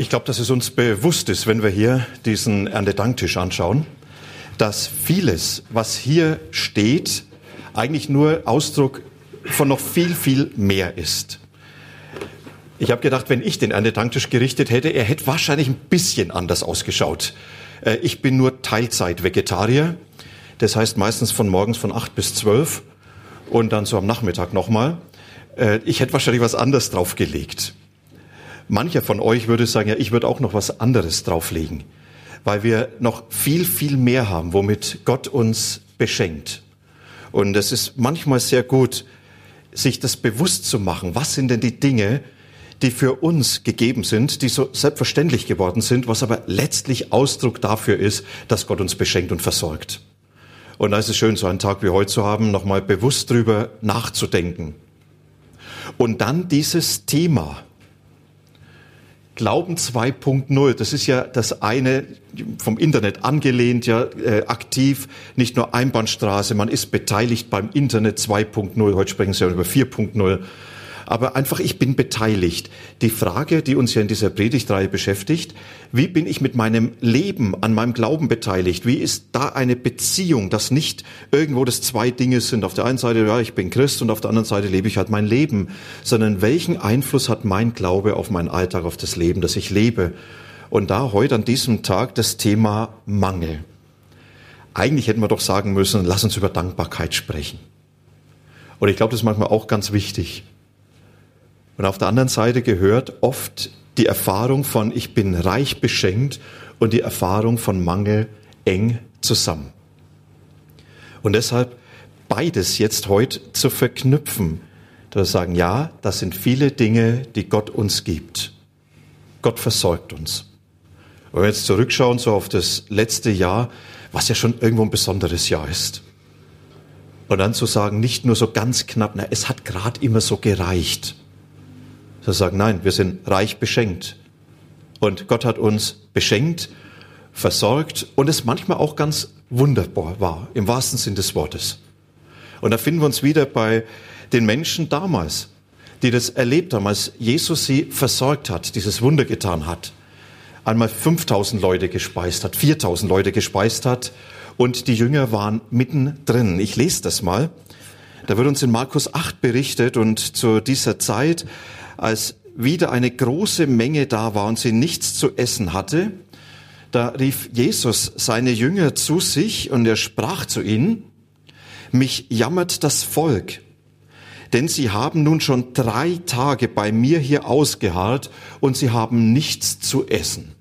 Ich glaube, dass es uns bewusst ist, wenn wir hier diesen Erntedanktisch anschauen, dass vieles, was hier steht, eigentlich nur Ausdruck von noch viel, viel mehr ist. Ich habe gedacht, wenn ich den Erntedanktisch gerichtet hätte, er hätte wahrscheinlich ein bisschen anders ausgeschaut. Äh, ich bin nur Teilzeit-Vegetarier. Das heißt meistens von morgens von acht bis zwölf und dann so am Nachmittag nochmal. Äh, ich hätte wahrscheinlich was anderes draufgelegt. Mancher von euch würde sagen, ja, ich würde auch noch was anderes drauflegen, weil wir noch viel, viel mehr haben, womit Gott uns beschenkt. Und es ist manchmal sehr gut, sich das bewusst zu machen. Was sind denn die Dinge, die für uns gegeben sind, die so selbstverständlich geworden sind, was aber letztlich Ausdruck dafür ist, dass Gott uns beschenkt und versorgt. Und da ist es schön, so einen Tag wie heute zu haben, nochmal bewusst drüber nachzudenken. Und dann dieses Thema, Glauben 2.0, das ist ja das eine vom Internet angelehnt, ja äh, aktiv, nicht nur Einbahnstraße, man ist beteiligt beim Internet 2.0, heute sprechen Sie ja über 4.0 aber einfach, ich bin beteiligt. Die Frage, die uns ja in dieser Predigtreihe beschäftigt, wie bin ich mit meinem Leben an meinem Glauben beteiligt? Wie ist da eine Beziehung, dass nicht irgendwo das zwei Dinge sind? Auf der einen Seite, ja, ich bin Christ und auf der anderen Seite lebe ich halt mein Leben, sondern welchen Einfluss hat mein Glaube auf meinen Alltag, auf das Leben, das ich lebe? Und da heute an diesem Tag das Thema Mangel. Eigentlich hätten wir doch sagen müssen, lass uns über Dankbarkeit sprechen. Und ich glaube, das ist manchmal auch ganz wichtig. Und auf der anderen Seite gehört oft die Erfahrung von ich bin reich beschenkt und die Erfahrung von Mangel eng zusammen. Und deshalb beides jetzt heute zu verknüpfen, dass wir sagen, ja, das sind viele Dinge, die Gott uns gibt. Gott versorgt uns. Und wenn wir jetzt zurückschauen so auf das letzte Jahr, was ja schon irgendwo ein besonderes Jahr ist. Und dann zu sagen, nicht nur so ganz knapp, na, es hat gerade immer so gereicht. Sie sagen, nein, wir sind reich beschenkt. Und Gott hat uns beschenkt, versorgt und es manchmal auch ganz wunderbar war, im wahrsten Sinn des Wortes. Und da finden wir uns wieder bei den Menschen damals, die das erlebt haben, als Jesus sie versorgt hat, dieses Wunder getan hat. Einmal 5000 Leute gespeist hat, 4000 Leute gespeist hat und die Jünger waren mittendrin. Ich lese das mal. Da wird uns in Markus 8 berichtet und zu dieser Zeit als wieder eine große Menge da war und sie nichts zu essen hatte, da rief Jesus seine Jünger zu sich und er sprach zu ihnen, mich jammert das Volk, denn sie haben nun schon drei Tage bei mir hier ausgeharrt und sie haben nichts zu essen.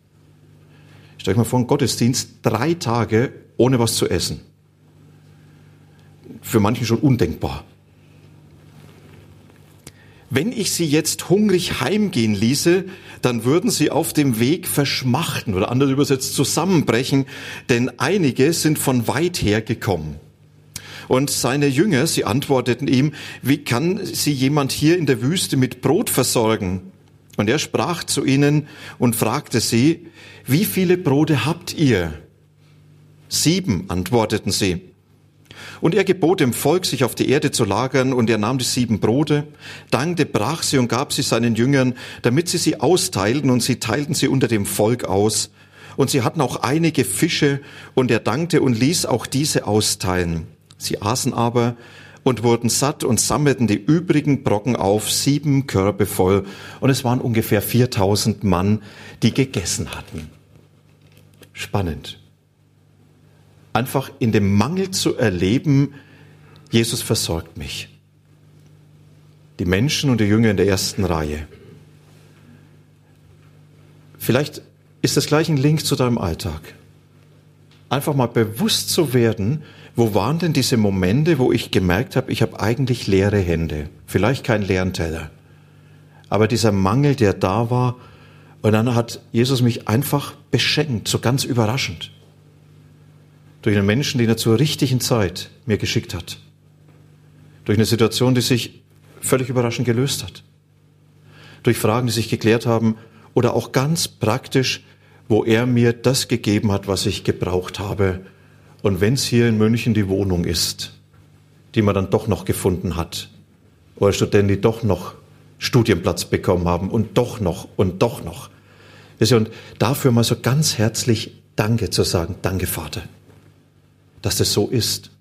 Stell euch mal vor, ein Gottesdienst, drei Tage ohne was zu essen. Für manche schon undenkbar. Wenn ich sie jetzt hungrig heimgehen ließe, dann würden sie auf dem Weg verschmachten oder anders übersetzt zusammenbrechen, denn einige sind von weit her gekommen. Und seine Jünger, sie antworteten ihm, wie kann sie jemand hier in der Wüste mit Brot versorgen? Und er sprach zu ihnen und fragte sie, wie viele Brote habt ihr? Sieben, antworteten sie. Und er gebot dem Volk, sich auf die Erde zu lagern, und er nahm die sieben Brote, dankte, brach sie und gab sie seinen Jüngern, damit sie sie austeilten, und sie teilten sie unter dem Volk aus. Und sie hatten auch einige Fische, und er dankte und ließ auch diese austeilen. Sie aßen aber und wurden satt und sammelten die übrigen Brocken auf, sieben Körbe voll, und es waren ungefähr 4000 Mann, die gegessen hatten. Spannend einfach in dem Mangel zu erleben, Jesus versorgt mich. Die Menschen und die Jünger in der ersten Reihe. Vielleicht ist das gleich ein Link zu deinem Alltag. Einfach mal bewusst zu werden, wo waren denn diese Momente, wo ich gemerkt habe, ich habe eigentlich leere Hände, vielleicht keinen leeren Teller. Aber dieser Mangel, der da war Und dann hat Jesus mich einfach beschenkt, so ganz überraschend. Durch einen Menschen, den er zur richtigen Zeit mir geschickt hat. Durch eine Situation, die sich völlig überraschend gelöst hat. Durch Fragen, die sich geklärt haben oder auch ganz praktisch, wo er mir das gegeben hat, was ich gebraucht habe. Und wenn es hier in München die Wohnung ist, die man dann doch noch gefunden hat, oder Studenten, die doch noch Studienplatz bekommen haben und doch noch und doch noch. Und dafür mal so ganz herzlich Danke zu sagen. Danke, Vater, dass das so ist.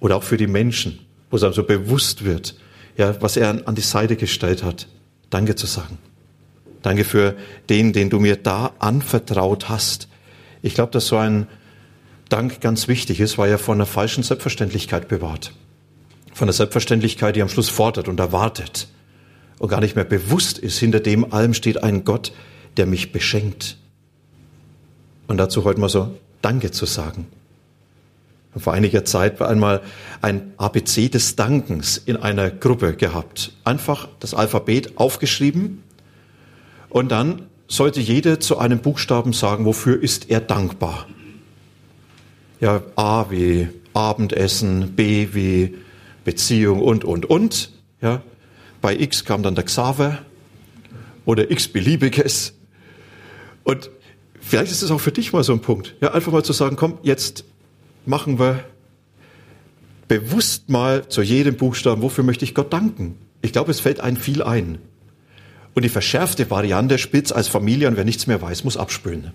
Oder auch für die Menschen, wo es einem so bewusst wird, ja, was er an die Seite gestellt hat. Danke zu sagen. Danke für den, den du mir da anvertraut hast. Ich glaube, dass so ein Dank ganz wichtig ist, weil er von einer falschen Selbstverständlichkeit bewahrt. Von einer Selbstverständlichkeit, die am Schluss fordert und erwartet und gar nicht mehr bewusst ist, hinter dem allem steht ein Gott, der mich beschenkt. Und dazu heute mal so Danke zu sagen. Vor einiger Zeit einmal ein ABC des Dankens in einer Gruppe gehabt. Einfach das Alphabet aufgeschrieben und dann sollte jeder zu einem Buchstaben sagen, wofür ist er dankbar. Ja, A wie Abendessen, B wie Beziehung und, und, und. Ja, bei X kam dann der Xaver oder X beliebiges. Und vielleicht ist es auch für dich mal so ein Punkt. Ja, einfach mal zu sagen, komm, jetzt machen wir bewusst mal zu jedem Buchstaben, wofür möchte ich Gott danken? Ich glaube, es fällt einem viel ein. Und die verschärfte Variante, Spitz als Familie und wer nichts mehr weiß, muss abspülen.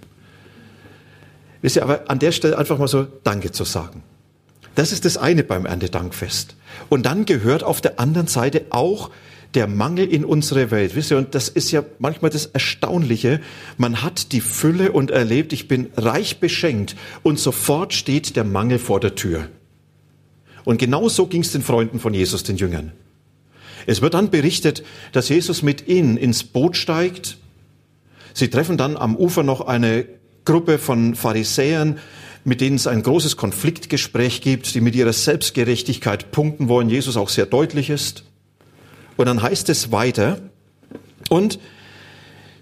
Wisst ihr, aber an der Stelle einfach mal so Danke zu sagen. Das ist das eine beim Erntedankfest. Und dann gehört auf der anderen Seite auch der Mangel in unsere Welt. Wisst ihr, und das ist ja manchmal das Erstaunliche. Man hat die Fülle und erlebt, ich bin reich beschenkt und sofort steht der Mangel vor der Tür. Und genau so ging es den Freunden von Jesus, den Jüngern. Es wird dann berichtet, dass Jesus mit ihnen ins Boot steigt. Sie treffen dann am Ufer noch eine Gruppe von Pharisäern, mit denen es ein großes Konfliktgespräch gibt, die mit ihrer Selbstgerechtigkeit punkten wollen, Jesus auch sehr deutlich ist. Und dann heißt es weiter, und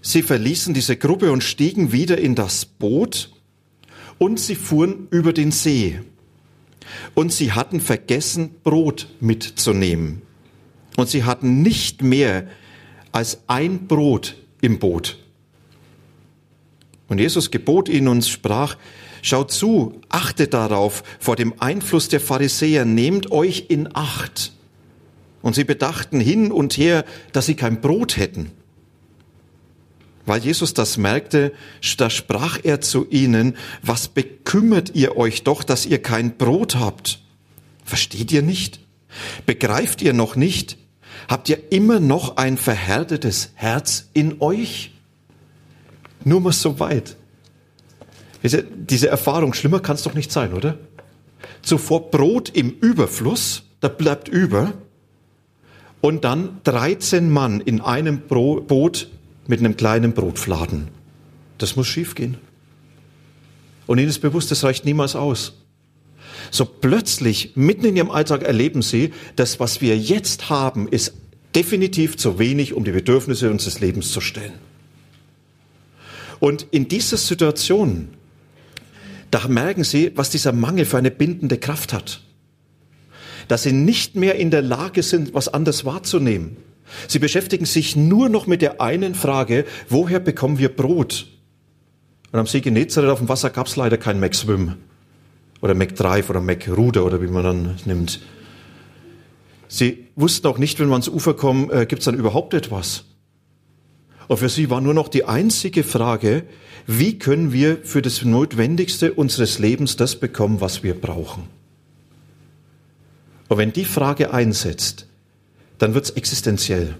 sie verließen diese Gruppe und stiegen wieder in das Boot und sie fuhren über den See. Und sie hatten vergessen, Brot mitzunehmen. Und sie hatten nicht mehr als ein Brot im Boot. Und Jesus gebot ihnen und sprach, schaut zu, achtet darauf vor dem Einfluss der Pharisäer, nehmt euch in Acht. Und sie bedachten hin und her, dass sie kein Brot hätten. Weil Jesus das merkte, da sprach er zu ihnen, was bekümmert ihr euch doch, dass ihr kein Brot habt? Versteht ihr nicht? Begreift ihr noch nicht? Habt ihr immer noch ein verhärtetes Herz in euch? Nur mal so weit. Diese Erfahrung, schlimmer kann es doch nicht sein, oder? Zuvor Brot im Überfluss, da bleibt über. Und dann 13 Mann in einem Boot mit einem kleinen Brotfladen. Das muss schiefgehen. Und ihnen ist bewusst, das reicht niemals aus. So plötzlich, mitten in ihrem Alltag erleben sie, dass was wir jetzt haben, ist definitiv zu wenig, um die Bedürfnisse unseres Lebens zu stellen. Und in dieser Situation, da merken sie, was dieser Mangel für eine bindende Kraft hat. Dass sie nicht mehr in der Lage sind, was anderes wahrzunehmen. Sie beschäftigen sich nur noch mit der einen Frage, woher bekommen wir Brot? Und am See Genezareth auf dem Wasser gab es leider kein McSwim oder McDrive oder McRuder oder wie man dann nimmt. Sie wussten auch nicht, wenn wir ans Ufer kommen, äh, gibt es dann überhaupt etwas? Und für sie war nur noch die einzige Frage, wie können wir für das Notwendigste unseres Lebens das bekommen, was wir brauchen? Und wenn die Frage einsetzt, dann wird es existenziell.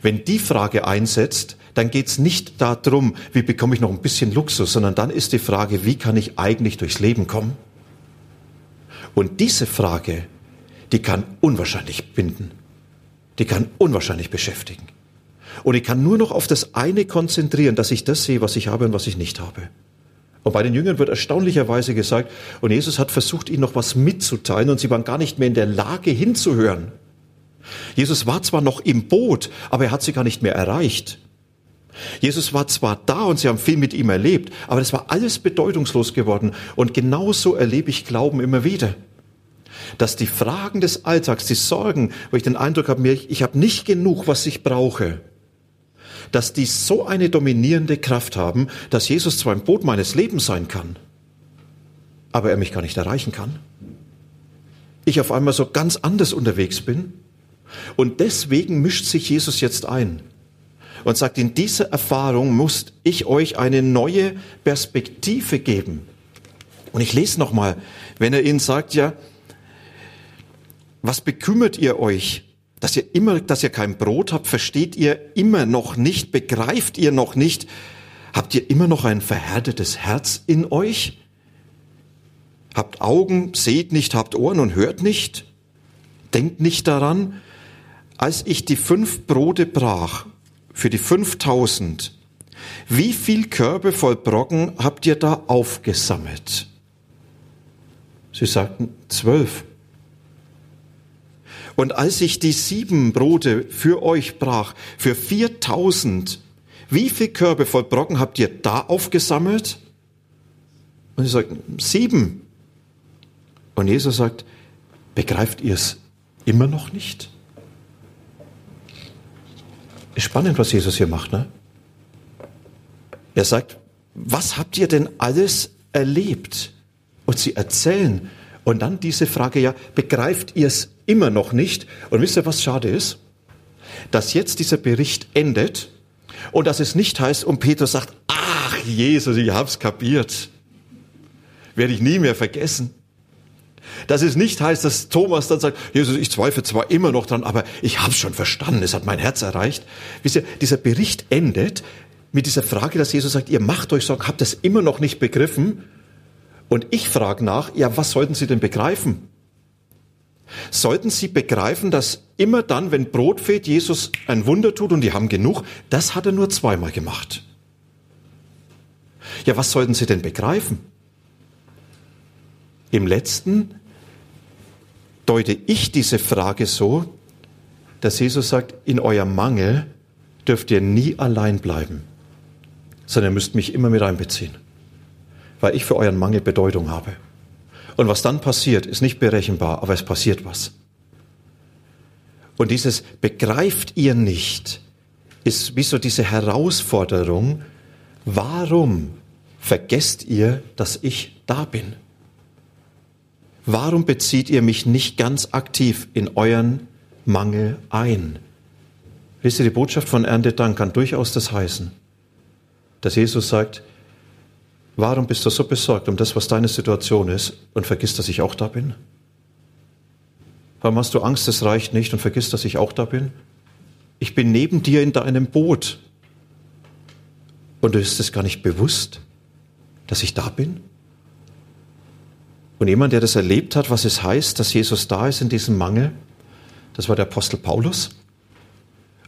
Wenn die Frage einsetzt, dann geht es nicht darum, wie bekomme ich noch ein bisschen Luxus, sondern dann ist die Frage, wie kann ich eigentlich durchs Leben kommen? Und diese Frage, die kann unwahrscheinlich binden. Die kann unwahrscheinlich beschäftigen. Und ich kann nur noch auf das eine konzentrieren, dass ich das sehe, was ich habe und was ich nicht habe. Und bei den Jüngern wird erstaunlicherweise gesagt, und Jesus hat versucht, ihnen noch was mitzuteilen, und sie waren gar nicht mehr in der Lage hinzuhören. Jesus war zwar noch im Boot, aber er hat sie gar nicht mehr erreicht. Jesus war zwar da und sie haben viel mit ihm erlebt, aber das war alles bedeutungslos geworden. Und genauso erlebe ich Glauben immer wieder. Dass die Fragen des Alltags, die Sorgen, wo ich den Eindruck habe, ich habe nicht genug, was ich brauche, dass die so eine dominierende Kraft haben, dass Jesus zwar im Boot meines Lebens sein kann, aber er mich gar nicht erreichen kann. Ich auf einmal so ganz anders unterwegs bin. Und deswegen mischt sich Jesus jetzt ein und sagt, in dieser Erfahrung muss ich euch eine neue Perspektive geben. Und ich lese nochmal, wenn er ihnen sagt, ja, was bekümmert ihr euch, dass ihr immer, dass ihr kein Brot habt, versteht ihr immer noch nicht, begreift ihr noch nicht, habt ihr immer noch ein verhärtetes Herz in euch? Habt Augen, seht nicht, habt Ohren und hört nicht? Denkt nicht daran, als ich die fünf Brote brach für die 5000. Wie viel Körbe voll Brocken habt ihr da aufgesammelt? Sie sagten zwölf. Und als ich die sieben Brote für euch brach, für 4000, wie viel Körbe voll Brocken habt ihr da aufgesammelt? Und sie sagten, sieben. Und Jesus sagt, begreift ihr es immer noch nicht? Ist spannend, was Jesus hier macht, ne? Er sagt, was habt ihr denn alles erlebt? Und sie erzählen. Und dann diese Frage, ja, begreift ihr es immer noch nicht? Und wisst ihr, was schade ist? Dass jetzt dieser Bericht endet und dass es nicht heißt, und Petrus sagt, ach Jesus, ich hab's kapiert. Werde ich nie mehr vergessen. Dass es nicht heißt, dass Thomas dann sagt, Jesus, ich zweifle zwar immer noch dran, aber ich habe es schon verstanden, es hat mein Herz erreicht. Wisst ihr, dieser Bericht endet mit dieser Frage, dass Jesus sagt, ihr macht euch Sorgen, habt das immer noch nicht begriffen. Und ich frage nach, ja, was sollten Sie denn begreifen? Sollten Sie begreifen, dass immer dann, wenn Brot fehlt, Jesus ein Wunder tut und die haben genug, das hat er nur zweimal gemacht. Ja, was sollten Sie denn begreifen? Im letzten deute ich diese Frage so, dass Jesus sagt, in eurem Mangel dürft ihr nie allein bleiben, sondern ihr müsst mich immer mit einbeziehen, weil ich für euren Mangel Bedeutung habe. Und was dann passiert, ist nicht berechenbar, aber es passiert was. Und dieses begreift ihr nicht, ist wie so diese Herausforderung, warum vergesst ihr, dass ich da bin? Warum bezieht ihr mich nicht ganz aktiv in euren Mangel ein? Wisst ihr, die Botschaft von Erntedank kann durchaus das heißen, dass Jesus sagt, warum bist du so besorgt um das, was deine Situation ist und vergisst, dass ich auch da bin? Warum hast du Angst, es reicht nicht und vergisst, dass ich auch da bin? Ich bin neben dir in deinem Boot und du bist es gar nicht bewusst, dass ich da bin? Und jemand, der das erlebt hat, was es heißt, dass Jesus da ist in diesem Mangel, das war der Apostel Paulus.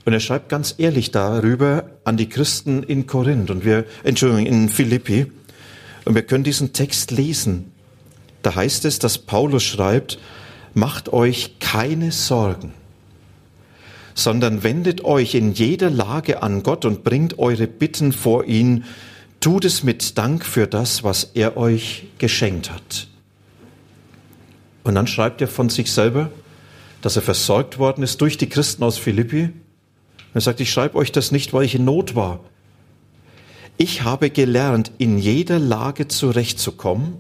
Und er schreibt ganz ehrlich darüber an die Christen in Korinth und wir, Entschuldigung, in Philippi. Und wir können diesen Text lesen. Da heißt es, dass Paulus schreibt, macht euch keine Sorgen, sondern wendet euch in jeder Lage an Gott und bringt eure Bitten vor ihn. Tut es mit Dank für das, was er euch geschenkt hat. Und dann schreibt er von sich selber, dass er versorgt worden ist durch die Christen aus Philippi. Er sagt, ich schreibe euch das nicht, weil ich in Not war. Ich habe gelernt, in jeder Lage zurechtzukommen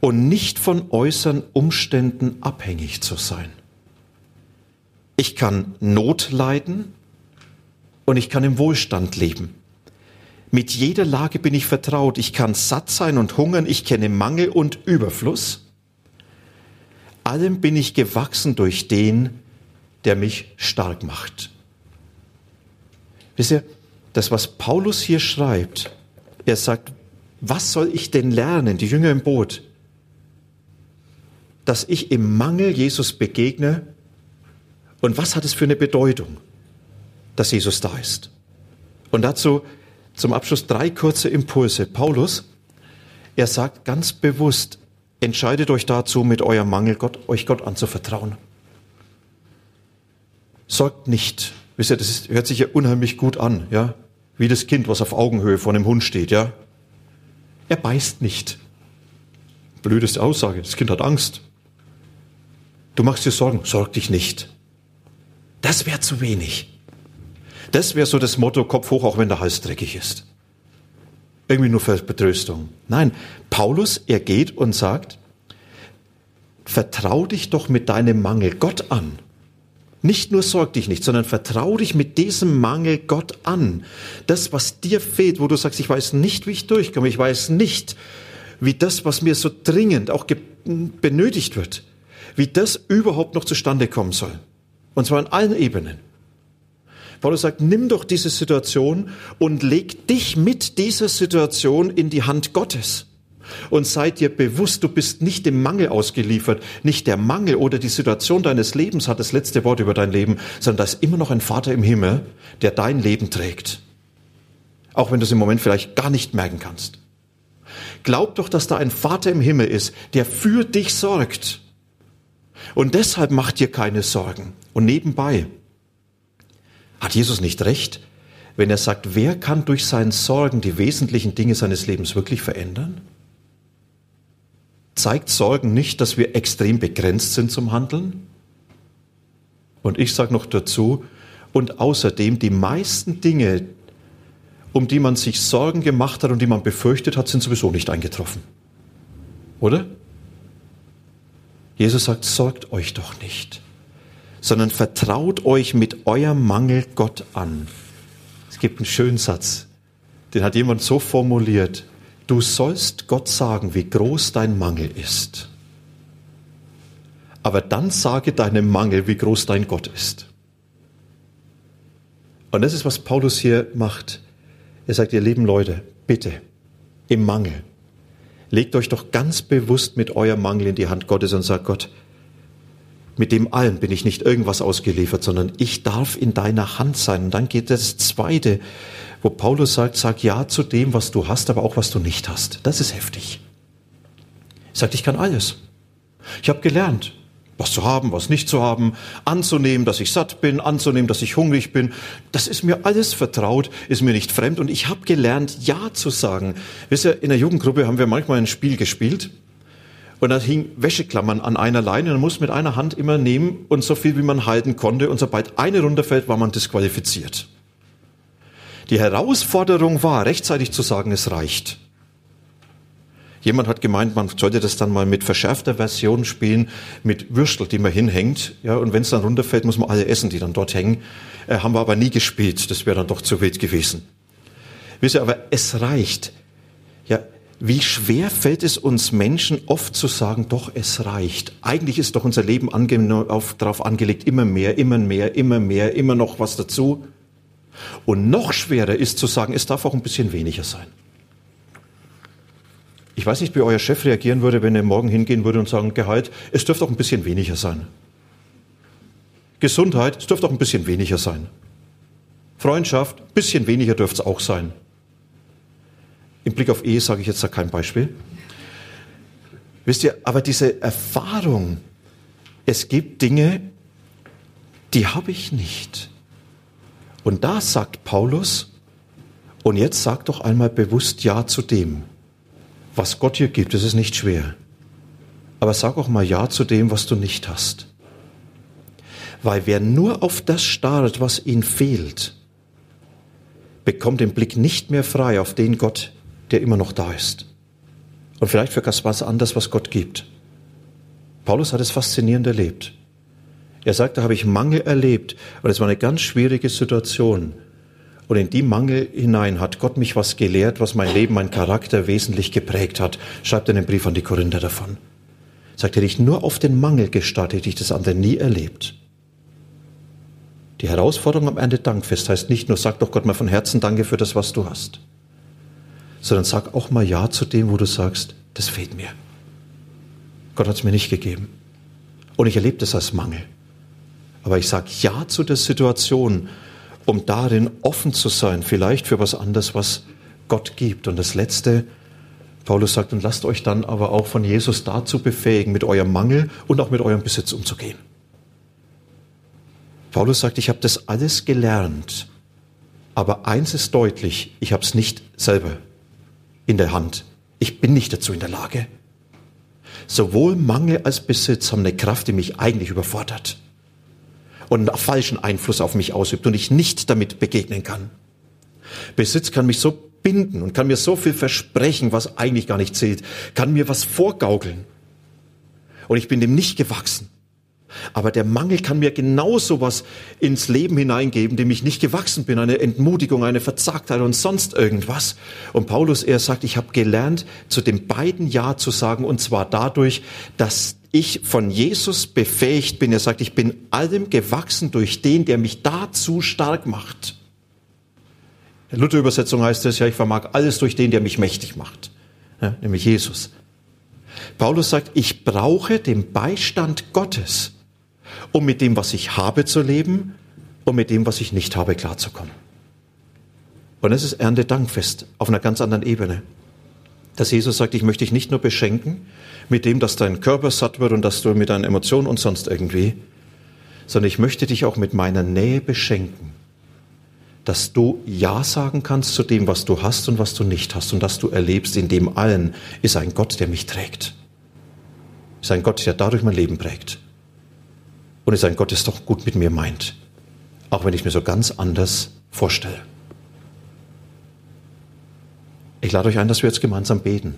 und nicht von äußeren Umständen abhängig zu sein. Ich kann Not leiden und ich kann im Wohlstand leben. Mit jeder Lage bin ich vertraut. Ich kann satt sein und hungern. Ich kenne Mangel und Überfluss allem bin ich gewachsen durch den, der mich stark macht. Wisst ihr, das, was Paulus hier schreibt, er sagt, was soll ich denn lernen, die Jünger im Boot? Dass ich im Mangel Jesus begegne. Und was hat es für eine Bedeutung, dass Jesus da ist? Und dazu zum Abschluss drei kurze Impulse. Paulus, er sagt ganz bewusst, Entscheidet euch dazu, mit eurem Mangel Gott, euch Gott anzuvertrauen. Sorgt nicht. Wisst ihr, das hört sich ja unheimlich gut an, ja. Wie das Kind, was auf Augenhöhe vor einem Hund steht, ja? Er beißt nicht. Blödeste Aussage. Das Kind hat Angst. Du machst dir Sorgen. Sorg dich nicht. Das wäre zu wenig. Das wäre so das Motto, Kopf hoch, auch wenn der Hals dreckig ist. Irgendwie nur für Betröstung. Nein, Paulus, er geht und sagt, vertrau dich doch mit deinem Mangel Gott an. Nicht nur sorg dich nicht, sondern vertrau dich mit diesem Mangel Gott an. Das, was dir fehlt, wo du sagst, ich weiß nicht, wie ich durchkomme, ich weiß nicht, wie das, was mir so dringend auch benötigt wird, wie das überhaupt noch zustande kommen soll. Und zwar an allen Ebenen. Paulus sagt, nimm doch diese Situation und leg dich mit dieser Situation in die Hand Gottes. Und sei dir bewusst, du bist nicht dem Mangel ausgeliefert. Nicht der Mangel oder die Situation deines Lebens hat das letzte Wort über dein Leben, sondern da ist immer noch ein Vater im Himmel, der dein Leben trägt. Auch wenn du es im Moment vielleicht gar nicht merken kannst. Glaub doch, dass da ein Vater im Himmel ist, der für dich sorgt. Und deshalb mach dir keine Sorgen. Und nebenbei, hat Jesus nicht recht, wenn er sagt, wer kann durch seinen Sorgen die wesentlichen Dinge seines Lebens wirklich verändern? Zeigt Sorgen nicht, dass wir extrem begrenzt sind zum Handeln? Und ich sage noch dazu, und außerdem die meisten Dinge, um die man sich Sorgen gemacht hat und die man befürchtet hat, sind sowieso nicht eingetroffen. Oder? Jesus sagt, sorgt euch doch nicht, sondern vertraut euch mit eurem Mangel Gott an. Es gibt einen schönen Satz, den hat jemand so formuliert. Du sollst Gott sagen, wie groß dein Mangel ist. Aber dann sage deinem Mangel, wie groß dein Gott ist. Und das ist, was Paulus hier macht. Er sagt, ihr lieben Leute, bitte, im Mangel, legt euch doch ganz bewusst mit eurem Mangel in die Hand Gottes und sagt Gott, mit dem allen bin ich nicht irgendwas ausgeliefert, sondern ich darf in deiner Hand sein. Und dann geht das Zweite, wo Paulus sagt, sag ja zu dem, was du hast, aber auch was du nicht hast. Das ist heftig. Er sagt, ich kann alles. Ich habe gelernt, was zu haben, was nicht zu haben, anzunehmen, dass ich satt bin, anzunehmen, dass ich hungrig bin. Das ist mir alles vertraut, ist mir nicht fremd und ich habe gelernt, Ja zu sagen. Wisst ihr, in der Jugendgruppe haben wir manchmal ein Spiel gespielt und da hing Wäscheklammern an einer Leine und man muss mit einer Hand immer nehmen und so viel wie man halten konnte und sobald eine runterfällt, war man disqualifiziert. Die Herausforderung war, rechtzeitig zu sagen, es reicht. Jemand hat gemeint, man sollte das dann mal mit verschärfter Version spielen, mit Würstel, die man hinhängt. Ja, und wenn es dann runterfällt, muss man alle essen, die dann dort hängen. Äh, haben wir aber nie gespielt. Das wäre dann doch zu wild gewesen. Wisst ihr, aber es reicht. Wie schwer fällt es uns Menschen oft zu sagen, doch, es reicht. Eigentlich ist doch unser Leben ange auf, darauf angelegt, immer mehr, immer mehr, immer mehr, immer noch was dazu. Und noch schwerer ist zu sagen, es darf auch ein bisschen weniger sein. Ich weiß nicht, wie euer Chef reagieren würde, wenn er morgen hingehen würde und sagen, Gehalt, es dürfte auch ein bisschen weniger sein. Gesundheit, es dürfte auch ein bisschen weniger sein. Freundschaft, ein bisschen weniger dürfte es auch sein. Im Blick auf Ehe sage ich jetzt da kein Beispiel. Wisst ihr, aber diese Erfahrung, es gibt Dinge, die habe ich nicht. Und da sagt Paulus, und jetzt sag doch einmal bewusst Ja zu dem, was Gott dir gibt. Das ist nicht schwer. Aber sag auch mal Ja zu dem, was du nicht hast. Weil wer nur auf das starrt, was ihm fehlt, bekommt den Blick nicht mehr frei auf den Gott, der immer noch da ist. Und vielleicht für was anderes, was Gott gibt. Paulus hat es faszinierend erlebt. Er sagt, da habe ich Mangel erlebt und es war eine ganz schwierige Situation. Und in die Mangel hinein hat Gott mich was gelehrt, was mein Leben, mein Charakter wesentlich geprägt hat. Schreibt er einen Brief an die Korinther davon. Sagt, hätte ich nur auf den Mangel gestartet, hätte ich das andere nie erlebt. Die Herausforderung am Ende Dankfest heißt nicht nur, sag doch Gott mal von Herzen Danke für das, was du hast, sondern sag auch mal Ja zu dem, wo du sagst, das fehlt mir. Gott hat es mir nicht gegeben. Und ich erlebe das als Mangel. Aber ich sage Ja zu der Situation, um darin offen zu sein, vielleicht für was anderes, was Gott gibt. Und das Letzte, Paulus sagt, und lasst euch dann aber auch von Jesus dazu befähigen, mit eurem Mangel und auch mit eurem Besitz umzugehen. Paulus sagt, ich habe das alles gelernt, Aber eins ist deutlich, ich habe es nicht selber in der Hand. Ich bin nicht dazu in der Lage. Sowohl Mangel als Besitz haben eine Kraft, die mich eigentlich überfordert und einen falschen Einfluss auf mich ausübt und ich nicht damit begegnen kann. Besitz kann mich so binden und kann mir so viel versprechen, was eigentlich gar nicht zählt, kann mir was vorgaukeln. Und ich bin dem nicht gewachsen. Aber der Mangel kann mir genauso was ins Leben hineingeben, dem ich nicht gewachsen bin, eine Entmutigung, eine Verzagtheit und sonst irgendwas. Und Paulus, er sagt, ich habe gelernt, zu den beiden Ja zu sagen, und zwar dadurch, dass ich von Jesus befähigt bin. Er sagt, ich bin allem gewachsen durch den, der mich dazu stark macht. In der Luther-Übersetzung heißt es ja, ich vermag alles durch den, der mich mächtig macht, ja, nämlich Jesus. Paulus sagt, ich brauche den Beistand Gottes um mit dem, was ich habe, zu leben und mit dem, was ich nicht habe, klarzukommen. Und es ist Erntedankfest auf einer ganz anderen Ebene. Dass Jesus sagt, ich möchte dich nicht nur beschenken mit dem, dass dein Körper satt wird und dass du mit deinen Emotionen und sonst irgendwie, sondern ich möchte dich auch mit meiner Nähe beschenken, dass du Ja sagen kannst zu dem, was du hast und was du nicht hast und dass du erlebst, in dem allen ist ein Gott, der mich trägt. Ist ein Gott, der dadurch mein Leben prägt und es ein Gott, es doch gut mit mir meint. Auch wenn ich mir so ganz anders vorstelle. Ich lade euch ein, dass wir jetzt gemeinsam beten,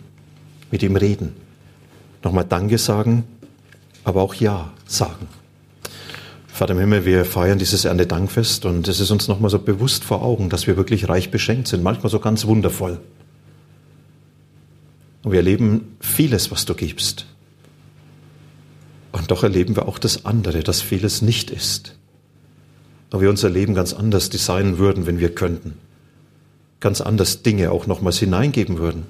mit ihm reden, nochmal Danke sagen, aber auch Ja sagen. Vater im Himmel, wir feiern dieses Erntedankfest und es ist uns nochmal so bewusst vor Augen, dass wir wirklich reich beschenkt sind, manchmal so ganz wundervoll. Und wir erleben vieles, was du gibst. Und doch erleben wir auch das andere, dass vieles nicht ist. Aber wir unser Leben ganz anders designen würden, wenn wir könnten. Ganz anders Dinge auch nochmals hineingeben würden.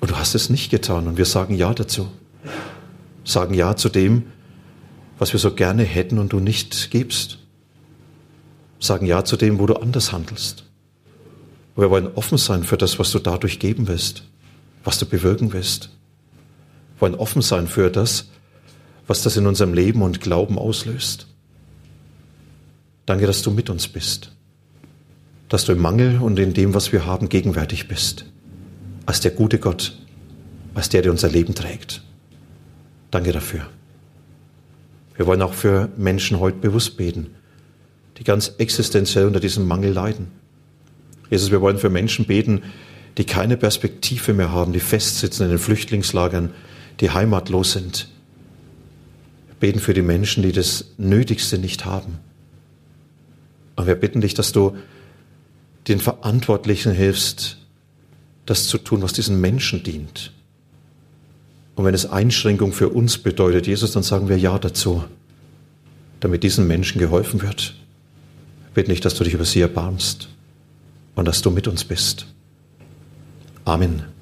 Und du hast es nicht getan und wir sagen Ja dazu. Sagen Ja zu dem, was wir so gerne hätten und du nicht gibst. Sagen Ja zu dem, wo du anders handelst. wir wollen offen sein für das, was du dadurch geben willst, was du bewirken willst wollen offen sein für das, was das in unserem Leben und Glauben auslöst. Danke, dass du mit uns bist, dass du im Mangel und in dem, was wir haben, gegenwärtig bist, als der gute Gott, als der, der unser Leben trägt. Danke dafür. Wir wollen auch für Menschen heute bewusst beten, die ganz existenziell unter diesem Mangel leiden. Jesus, wir wollen für Menschen beten, die keine Perspektive mehr haben, die festsitzen in den Flüchtlingslagern, die heimatlos sind. Wir beten für die Menschen, die das Nötigste nicht haben. Und wir bitten dich, dass du den Verantwortlichen hilfst, das zu tun, was diesen Menschen dient. Und wenn es Einschränkung für uns bedeutet, Jesus, dann sagen wir Ja dazu, damit diesen Menschen geholfen wird. Wir bitten dich, dass du dich über sie erbarmst und dass du mit uns bist. Amen.